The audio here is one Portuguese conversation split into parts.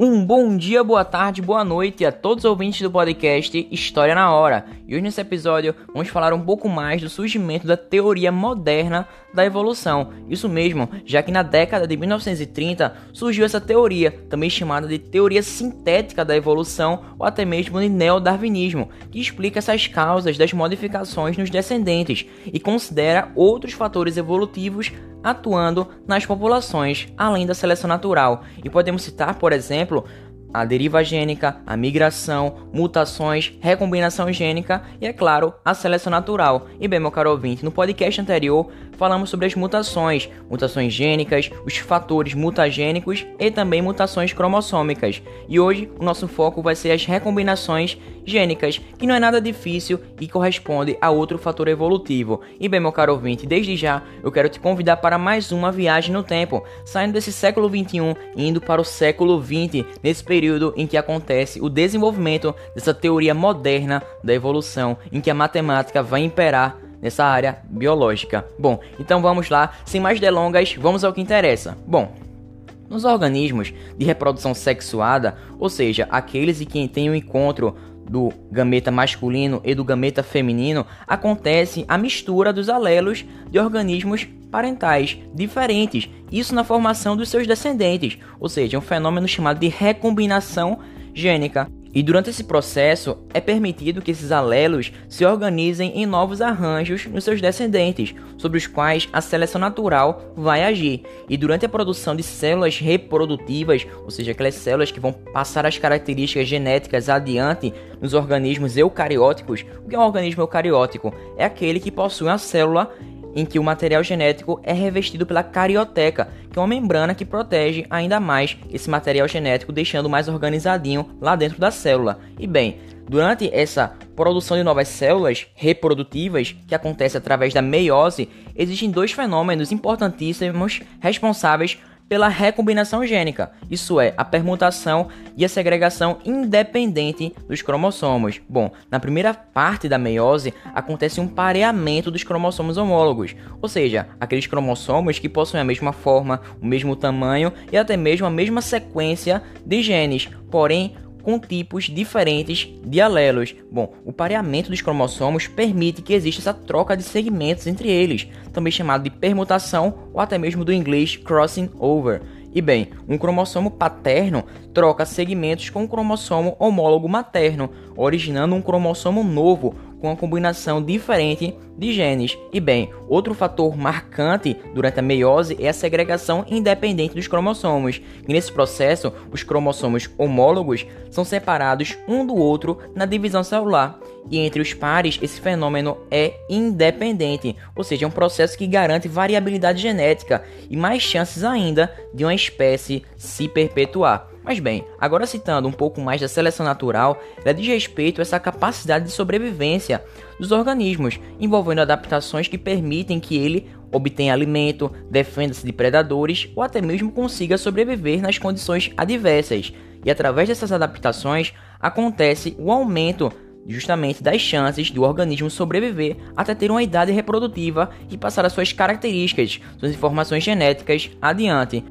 Um bom dia, boa tarde, boa noite a todos os ouvintes do podcast História na Hora. E hoje nesse episódio vamos falar um pouco mais do surgimento da teoria moderna da evolução. Isso mesmo, já que na década de 1930 surgiu essa teoria, também chamada de teoria sintética da evolução ou até mesmo de neodarwinismo, que explica essas causas das modificações nos descendentes e considera outros fatores evolutivos atuando nas populações, além da seleção natural. E podemos citar, por exemplo, a deriva gênica, a migração, mutações, recombinação gênica e, é claro, a seleção natural. E bem, meu caro ouvinte, no podcast anterior falamos sobre as mutações, mutações gênicas, os fatores mutagênicos e também mutações cromossômicas. E hoje o nosso foco vai ser as recombinações gênicas, que não é nada difícil e corresponde a outro fator evolutivo. E bem, meu caro ouvinte, desde já eu quero te convidar para mais uma viagem no tempo, saindo desse século 21 e indo para o século 20, nesse período em que acontece o desenvolvimento dessa teoria moderna da evolução, em que a matemática vai imperar nessa área biológica. Bom, então vamos lá, sem mais delongas, vamos ao que interessa. Bom, nos organismos de reprodução sexuada, ou seja, aqueles em quem tem o um encontro do gameta masculino e do gameta feminino, acontece a mistura dos alelos de organismos parentais diferentes, isso na formação dos seus descendentes, ou seja, um fenômeno chamado de recombinação gênica. E durante esse processo é permitido que esses alelos se organizem em novos arranjos nos seus descendentes, sobre os quais a seleção natural vai agir. E durante a produção de células reprodutivas, ou seja, aquelas células que vão passar as características genéticas adiante nos organismos eucarióticos, o que é um organismo eucariótico? É aquele que possui uma célula em que o material genético é revestido pela carioteca, uma membrana que protege ainda mais esse material genético, deixando mais organizadinho lá dentro da célula. E bem, durante essa produção de novas células reprodutivas, que acontece através da meiose, existem dois fenômenos importantíssimos responsáveis pela recombinação gênica, isso é, a permutação e a segregação independente dos cromossomos. Bom, na primeira parte da meiose acontece um pareamento dos cromossomos homólogos, ou seja, aqueles cromossomos que possuem a mesma forma, o mesmo tamanho e até mesmo a mesma sequência de genes, porém com tipos diferentes de alelos. Bom, o pareamento dos cromossomos permite que exista essa troca de segmentos entre eles, também chamado de permutação ou até mesmo do inglês crossing over. E bem, um cromossomo paterno troca segmentos com um cromossomo homólogo materno, originando um cromossomo novo com uma combinação diferente de genes. E bem, outro fator marcante durante a meiose é a segregação independente dos cromossomos. E nesse processo, os cromossomos homólogos são separados um do outro na divisão celular. E entre os pares, esse fenômeno é independente, ou seja, é um processo que garante variabilidade genética e mais chances ainda de uma espécie se perpetuar. Mas bem, agora citando um pouco mais da seleção natural, ela diz respeito a essa capacidade de sobrevivência dos organismos, envolvendo adaptações que permitem que ele obtenha alimento, defenda-se de predadores ou até mesmo consiga sobreviver nas condições adversas. E através dessas adaptações acontece o aumento justamente das chances do organismo sobreviver até ter uma idade reprodutiva e passar as suas características, suas informações genéticas adiante.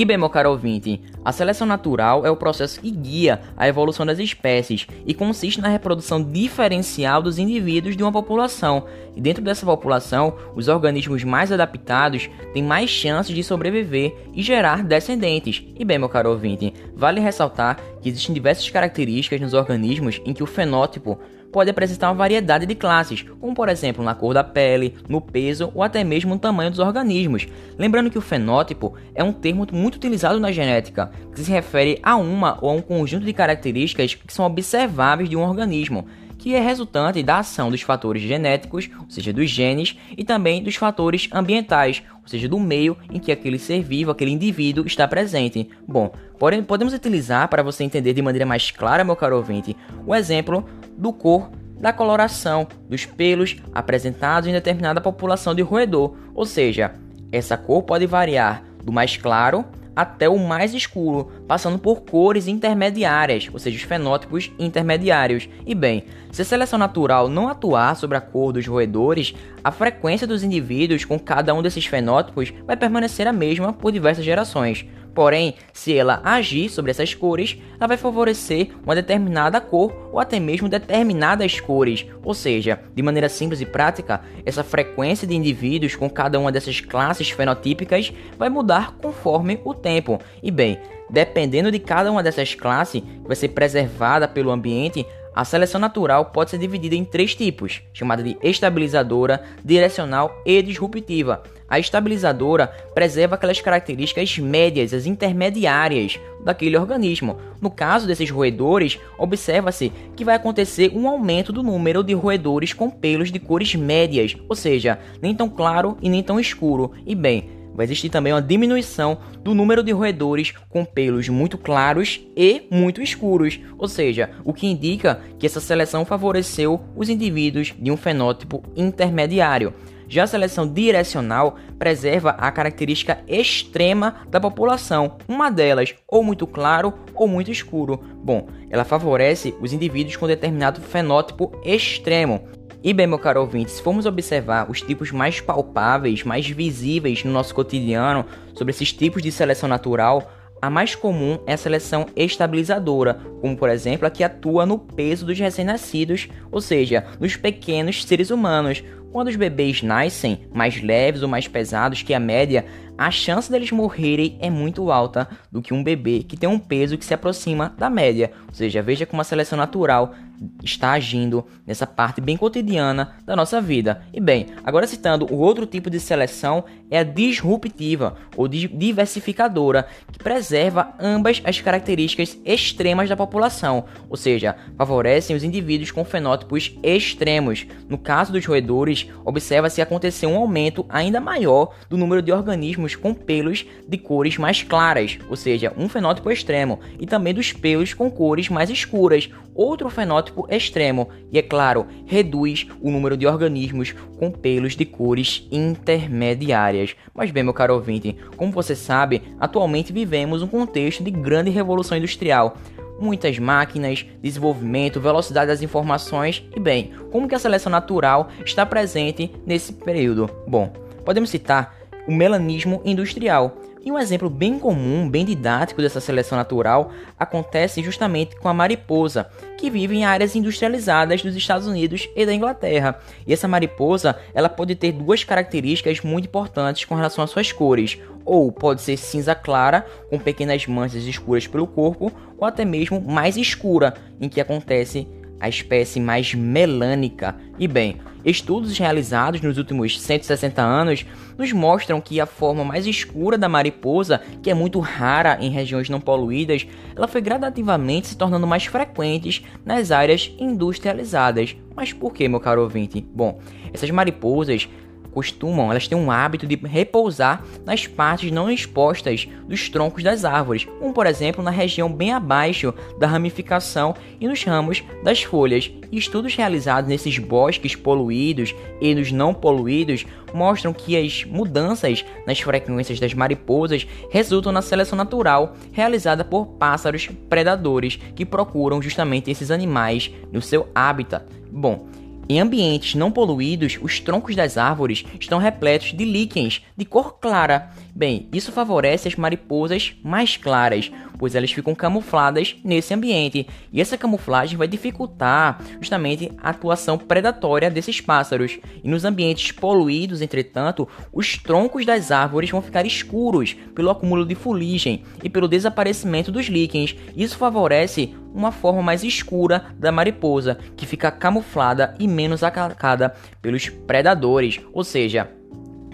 E bem, meu caro ouvinte, a seleção natural é o processo que guia a evolução das espécies e consiste na reprodução diferencial dos indivíduos de uma população. E dentro dessa população, os organismos mais adaptados têm mais chances de sobreviver e gerar descendentes. E bem, meu caro ouvinte, vale ressaltar que existem diversas características nos organismos em que o fenótipo pode apresentar uma variedade de classes, como por exemplo na cor da pele, no peso ou até mesmo no tamanho dos organismos. Lembrando que o fenótipo é um termo muito utilizado na genética, que se refere a uma ou a um conjunto de características que são observáveis de um organismo que é resultante da ação dos fatores genéticos, ou seja, dos genes, e também dos fatores ambientais, ou seja, do meio em que aquele ser vivo, aquele indivíduo está presente. Bom, porém, podemos utilizar para você entender de maneira mais clara, meu caro ouvinte, o exemplo do cor da coloração dos pelos apresentados em determinada população de roedor, ou seja, essa cor pode variar do mais claro até o mais escuro, passando por cores intermediárias, ou seja, os fenótipos intermediários. E bem, se a seleção natural não atuar sobre a cor dos roedores, a frequência dos indivíduos com cada um desses fenótipos vai permanecer a mesma por diversas gerações. Porém, se ela agir sobre essas cores, ela vai favorecer uma determinada cor ou até mesmo determinadas cores. Ou seja, de maneira simples e prática, essa frequência de indivíduos com cada uma dessas classes fenotípicas vai mudar conforme o tempo. E bem, dependendo de cada uma dessas classes que vai ser preservada pelo ambiente, a seleção natural pode ser dividida em três tipos, chamada de estabilizadora, direcional e disruptiva. A estabilizadora preserva aquelas características médias, as intermediárias daquele organismo. No caso desses roedores, observa-se que vai acontecer um aumento do número de roedores com pelos de cores médias, ou seja, nem tão claro e nem tão escuro. E bem, vai existir também uma diminuição do número de roedores com pelos muito claros e muito escuros, ou seja, o que indica que essa seleção favoreceu os indivíduos de um fenótipo intermediário. Já a seleção direcional preserva a característica extrema da população, uma delas ou muito claro ou muito escuro. Bom, ela favorece os indivíduos com determinado fenótipo extremo. E bem, meu caro ouvinte, se formos observar os tipos mais palpáveis, mais visíveis no nosso cotidiano sobre esses tipos de seleção natural, a mais comum é a seleção estabilizadora, como por exemplo a que atua no peso dos recém-nascidos, ou seja, nos pequenos seres humanos. Quando os bebês nascem mais leves ou mais pesados que a média, a chance deles morrerem é muito alta do que um bebê que tem um peso que se aproxima da média. Ou seja, veja como a seleção natural está agindo nessa parte bem cotidiana da nossa vida. E bem, agora citando o outro tipo de seleção é a disruptiva ou diversificadora, que preserva ambas as características extremas da população, ou seja, favorecem os indivíduos com fenótipos extremos. No caso dos roedores, observa-se acontecer um aumento ainda maior do número de organismos com pelos de cores mais claras, ou seja, um fenótipo extremo, e também dos pelos com cores mais escuras, outro fenótipo extremo, e é claro, reduz o número de organismos com pelos de cores intermediárias. Mas bem, meu caro ouvinte, como você sabe, atualmente vivemos um contexto de grande revolução industrial muitas máquinas, desenvolvimento, velocidade das informações e bem, como que a seleção natural está presente nesse período? Bom, podemos citar o melanismo industrial, e um exemplo bem comum, bem didático dessa seleção natural acontece justamente com a mariposa, que vive em áreas industrializadas dos Estados Unidos e da Inglaterra. E essa mariposa, ela pode ter duas características muito importantes com relação às suas cores. Ou pode ser cinza clara, com pequenas manchas escuras pelo corpo, ou até mesmo mais escura, em que acontece a espécie mais melânica. E bem, estudos realizados nos últimos 160 anos nos mostram que a forma mais escura da mariposa, que é muito rara em regiões não poluídas, ela foi gradativamente se tornando mais frequentes nas áreas industrializadas. Mas por que, meu caro ouvinte? Bom, essas mariposas costumam, elas têm um hábito de repousar nas partes não expostas dos troncos das árvores, como por exemplo na região bem abaixo da ramificação e nos ramos das folhas. Estudos realizados nesses bosques poluídos e nos não poluídos mostram que as mudanças nas frequências das mariposas resultam na seleção natural realizada por pássaros predadores que procuram justamente esses animais no seu hábitat. Bom, em ambientes não poluídos, os troncos das árvores estão repletos de líquens de cor clara. Bem, isso favorece as mariposas mais claras, pois elas ficam camufladas nesse ambiente, e essa camuflagem vai dificultar justamente a atuação predatória desses pássaros. E nos ambientes poluídos, entretanto, os troncos das árvores vão ficar escuros pelo acúmulo de fuligem e pelo desaparecimento dos líquens. Isso favorece uma forma mais escura da mariposa, que fica camuflada e menos atacada pelos predadores, ou seja,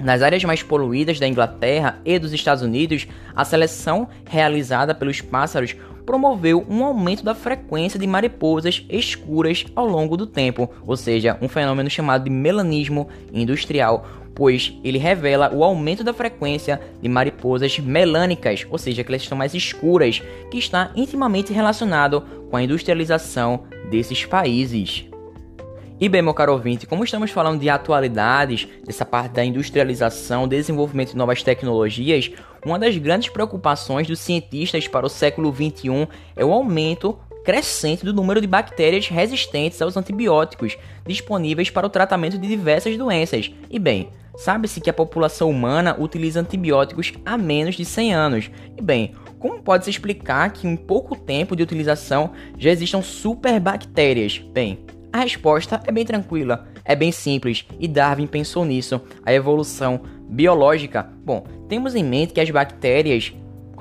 nas áreas mais poluídas da Inglaterra e dos Estados Unidos, a seleção realizada pelos pássaros promoveu um aumento da frequência de mariposas escuras ao longo do tempo, ou seja, um fenômeno chamado de melanismo industrial, pois ele revela o aumento da frequência de mariposas melânicas, ou seja, que elas estão mais escuras, que está intimamente relacionado com a industrialização desses países. E bem, meu caro ouvinte, como estamos falando de atualidades, dessa parte da industrialização, desenvolvimento de novas tecnologias, uma das grandes preocupações dos cientistas para o século XXI é o aumento crescente do número de bactérias resistentes aos antibióticos disponíveis para o tratamento de diversas doenças. E bem, sabe-se que a população humana utiliza antibióticos há menos de 100 anos. E bem, como pode se explicar que em pouco tempo de utilização já existam superbactérias? Bem, a resposta é bem tranquila, é bem simples e Darwin pensou nisso. A evolução biológica. Bom, temos em mente que as bactérias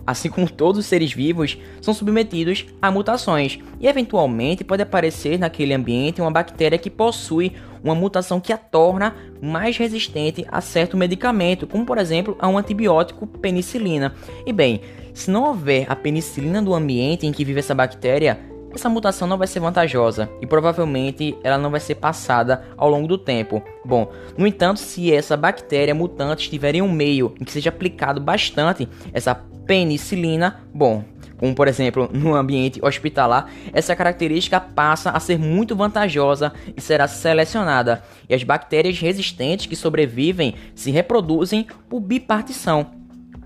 assim como todos os seres vivos, são submetidos a mutações e eventualmente pode aparecer naquele ambiente uma bactéria que possui uma mutação que a torna mais resistente a certo medicamento, como por exemplo a um antibiótico penicilina. E bem, se não houver a penicilina do ambiente em que vive essa bactéria, essa mutação não vai ser vantajosa e provavelmente ela não vai ser passada ao longo do tempo. Bom, no entanto, se essa bactéria mutante estiver em um meio em que seja aplicado bastante essa penicilina, bom, como por exemplo no ambiente hospitalar, essa característica passa a ser muito vantajosa e será selecionada, e as bactérias resistentes que sobrevivem se reproduzem por bipartição,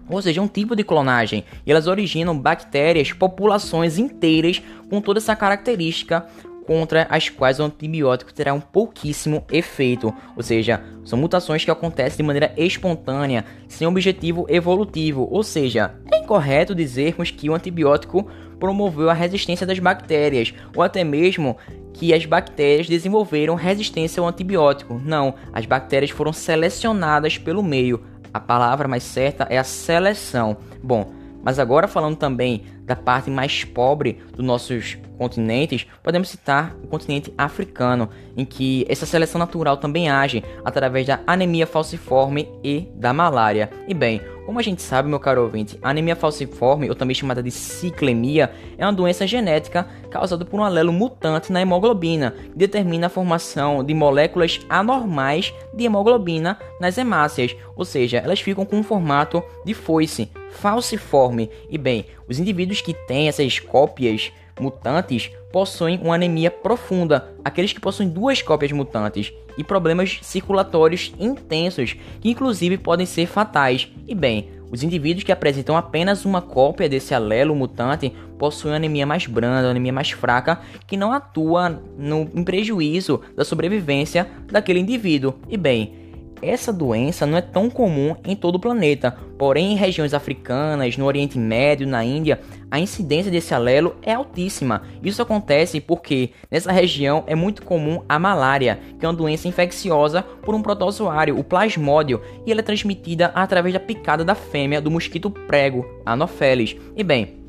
ou seja, um tipo de clonagem, e elas originam bactérias, populações inteiras com toda essa característica contra as quais o antibiótico terá um pouquíssimo efeito, ou seja, são mutações que acontecem de maneira espontânea, sem objetivo evolutivo, ou seja, é incorreto dizermos que o antibiótico promoveu a resistência das bactérias, ou até mesmo que as bactérias desenvolveram resistência ao antibiótico. Não, as bactérias foram selecionadas pelo meio. A palavra mais certa é a seleção. Bom, mas agora falando também da parte mais pobre dos nossos continentes, podemos citar o continente africano, em que essa seleção natural também age através da anemia falciforme e da malária. E bem, como a gente sabe, meu caro ouvinte, a anemia falciforme, ou também chamada de ciclemia, é uma doença genética causada por um alelo mutante na hemoglobina, que determina a formação de moléculas anormais de hemoglobina nas hemácias, ou seja, elas ficam com um formato de foice, falciforme. E bem, os indivíduos que têm essas cópias mutantes possuem uma anemia profunda, aqueles que possuem duas cópias mutantes, e problemas circulatórios intensos, que inclusive podem ser fatais. E bem, os indivíduos que apresentam apenas uma cópia desse alelo mutante possuem anemia mais branda, anemia mais fraca, que não atua no, em prejuízo da sobrevivência daquele indivíduo. E bem, essa doença não é tão comum em todo o planeta, porém em regiões africanas, no Oriente Médio, na Índia, a incidência desse alelo é altíssima. Isso acontece porque nessa região é muito comum a malária, que é uma doença infecciosa por um protozoário, o plasmódio, e ela é transmitida através da picada da fêmea do mosquito prego, Anopheles. E bem,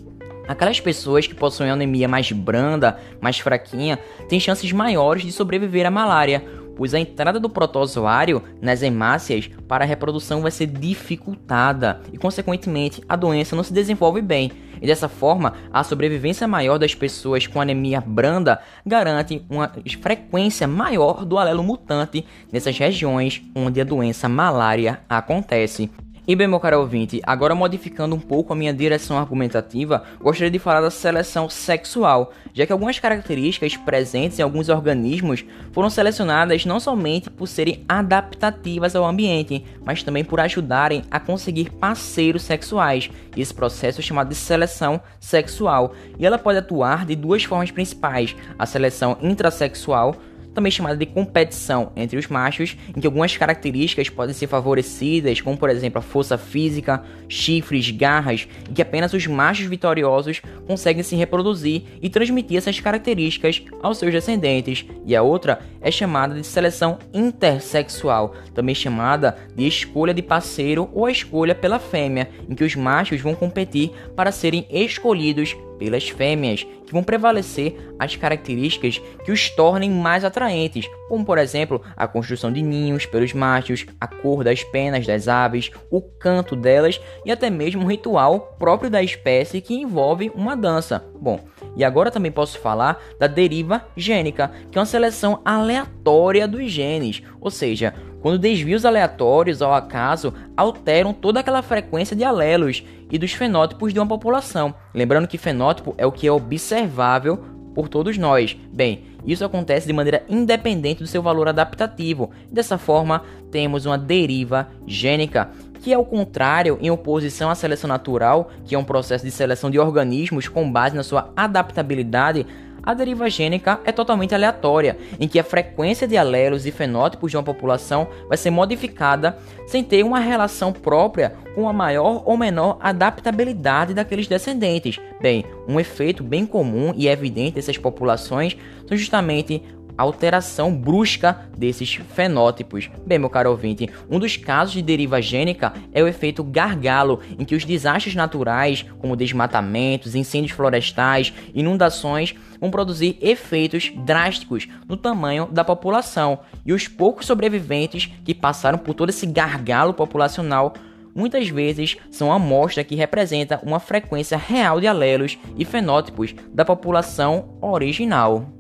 Aquelas pessoas que possuem anemia mais branda, mais fraquinha, têm chances maiores de sobreviver à malária, pois a entrada do protozoário nas hemácias para a reprodução vai ser dificultada e, consequentemente, a doença não se desenvolve bem. E dessa forma, a sobrevivência maior das pessoas com anemia branda garante uma frequência maior do alelo mutante nessas regiões onde a doença malária acontece. E bem, meu caro ouvinte, agora modificando um pouco a minha direção argumentativa, gostaria de falar da seleção sexual, já que algumas características presentes em alguns organismos foram selecionadas não somente por serem adaptativas ao ambiente, mas também por ajudarem a conseguir parceiros sexuais. Esse processo é chamado de seleção sexual, e ela pode atuar de duas formas principais: a seleção intrasexual, também chamada de competição entre os machos, em que algumas características podem ser favorecidas, como por exemplo a força física, chifres, garras, em que apenas os machos vitoriosos conseguem se reproduzir e transmitir essas características aos seus descendentes, e a outra é chamada de seleção intersexual, também chamada de escolha de parceiro ou escolha pela fêmea, em que os machos vão competir para serem escolhidos pelas fêmeas, que vão prevalecer as características que os tornem mais atraentes, como por exemplo a construção de ninhos pelos machos, a cor das penas das aves, o canto delas e até mesmo um ritual próprio da espécie que envolve uma dança. Bom, e agora também posso falar da deriva gênica, que é uma seleção aleatória dos genes, ou seja, quando desvios aleatórios ao acaso alteram toda aquela frequência de alelos e dos fenótipos de uma população. Lembrando que fenótipo é o que é observável por todos nós. Bem, isso acontece de maneira independente do seu valor adaptativo. Dessa forma, temos uma deriva gênica, que é o contrário em oposição à seleção natural, que é um processo de seleção de organismos com base na sua adaptabilidade a deriva gênica é totalmente aleatória, em que a frequência de alelos e fenótipos de uma população vai ser modificada sem ter uma relação própria com a maior ou menor adaptabilidade daqueles descendentes. Bem, um efeito bem comum e evidente dessas populações são justamente alteração brusca desses fenótipos. Bem, meu caro ouvinte, um dos casos de deriva gênica é o efeito gargalo, em que os desastres naturais, como desmatamentos, incêndios florestais, inundações, vão produzir efeitos drásticos no tamanho da população, e os poucos sobreviventes que passaram por todo esse gargalo populacional muitas vezes são a amostra que representa uma frequência real de alelos e fenótipos da população original.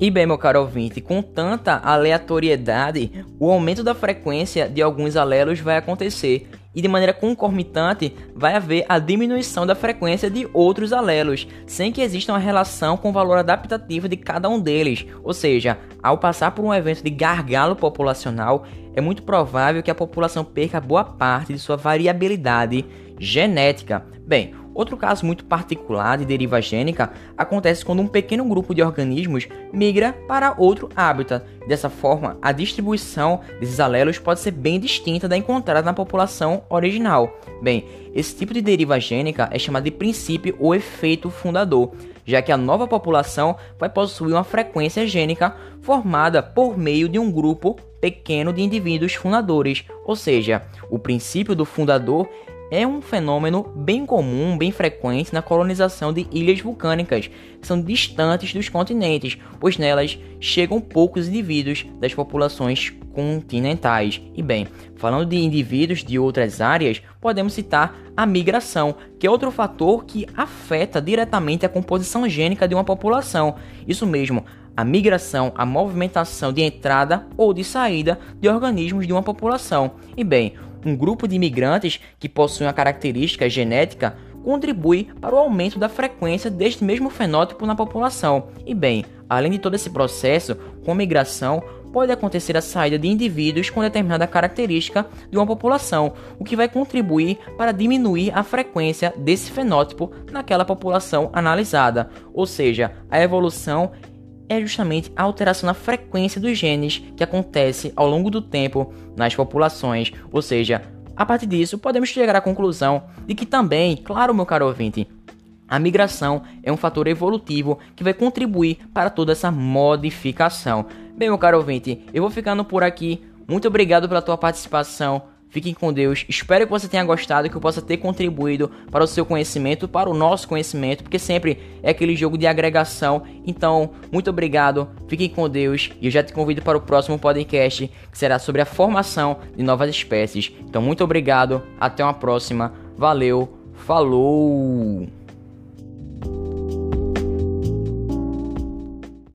E bem, meu caro ouvinte, com tanta aleatoriedade, o aumento da frequência de alguns alelos vai acontecer e de maneira concomitante vai haver a diminuição da frequência de outros alelos, sem que exista uma relação com o valor adaptativo de cada um deles. Ou seja, ao passar por um evento de gargalo populacional, é muito provável que a população perca boa parte de sua variabilidade genética. Bem, Outro caso muito particular de deriva gênica acontece quando um pequeno grupo de organismos migra para outro hábitat. Dessa forma, a distribuição desses alelos pode ser bem distinta da encontrada na população original. Bem, esse tipo de deriva gênica é chamado de princípio ou efeito fundador, já que a nova população vai possuir uma frequência gênica formada por meio de um grupo pequeno de indivíduos fundadores, ou seja, o princípio do fundador é um fenômeno bem comum, bem frequente na colonização de ilhas vulcânicas, que são distantes dos continentes, pois nelas chegam poucos indivíduos das populações continentais. E bem, falando de indivíduos de outras áreas, podemos citar a migração, que é outro fator que afeta diretamente a composição gênica de uma população. Isso mesmo, a migração, a movimentação de entrada ou de saída de organismos de uma população. E bem, um grupo de imigrantes que possuem uma característica genética contribui para o aumento da frequência deste mesmo fenótipo na população. E bem, além de todo esse processo, com a migração pode acontecer a saída de indivíduos com determinada característica de uma população, o que vai contribuir para diminuir a frequência desse fenótipo naquela população analisada. Ou seja, a evolução é justamente a alteração na frequência dos genes que acontece ao longo do tempo nas populações, ou seja, a partir disso podemos chegar à conclusão de que também, claro, meu caro ouvinte, a migração é um fator evolutivo que vai contribuir para toda essa modificação. Bem, meu caro ouvinte, eu vou ficando por aqui. Muito obrigado pela tua participação. Fiquem com Deus. Espero que você tenha gostado, que eu possa ter contribuído para o seu conhecimento, para o nosso conhecimento, porque sempre é aquele jogo de agregação. Então, muito obrigado. Fiquem com Deus e eu já te convido para o próximo podcast, que será sobre a formação de novas espécies. Então, muito obrigado. Até uma próxima. Valeu. Falou.